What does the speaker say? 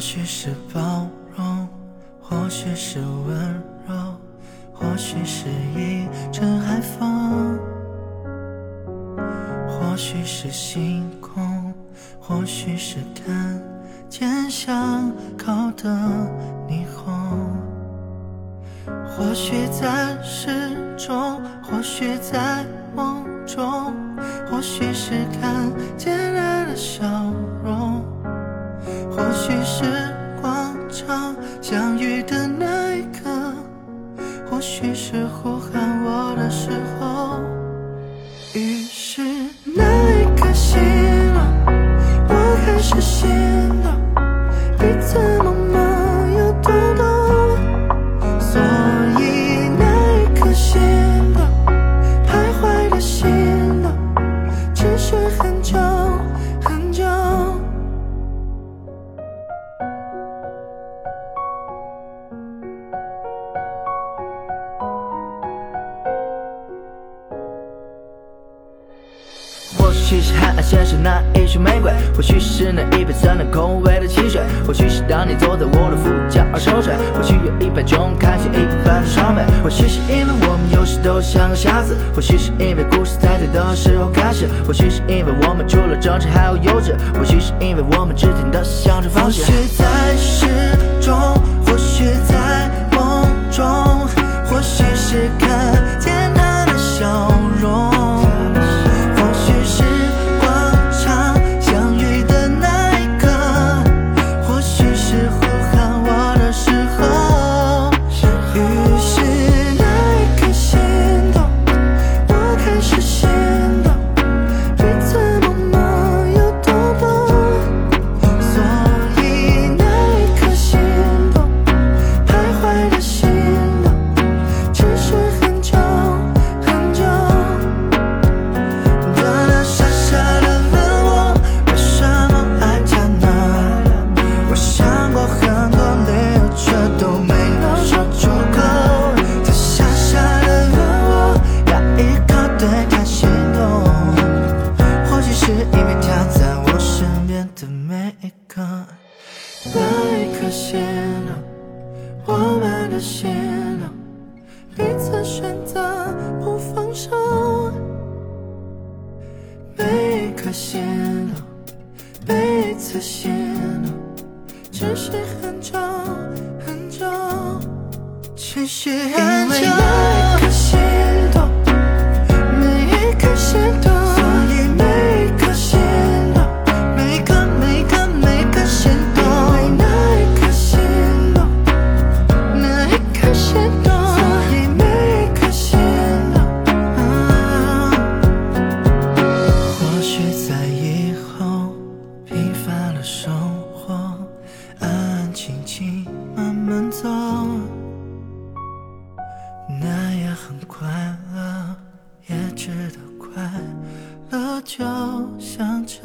或许是包容，或许是温柔，或许是一阵海风，或许是星空，或许是看见巷口的霓虹。或许在诗中，或许在梦中，或许是看见爱的笑容，或许是广场相遇的那一刻，或许是呼喊我的时候。于是那一刻醒了，我开始心动，彼此或许是海岸线上那一束玫瑰，或许是那一杯酸淡空味的汽水，或许是当你坐在我的副驾而熟睡，或许有一百种开心一番的爽美，或许是因为我们有时都像个瞎子，或许是因为故事在对的时候开始，或许是因为我们除了争吵还有幼稚，或许是因为我们之间的相处方式许。在诗中，或许一刻心动，我们的心动，彼此选择不放手。每一颗心动，每一次心动，持续很久很久，只是很久。那也很快乐，也值得快乐，就像这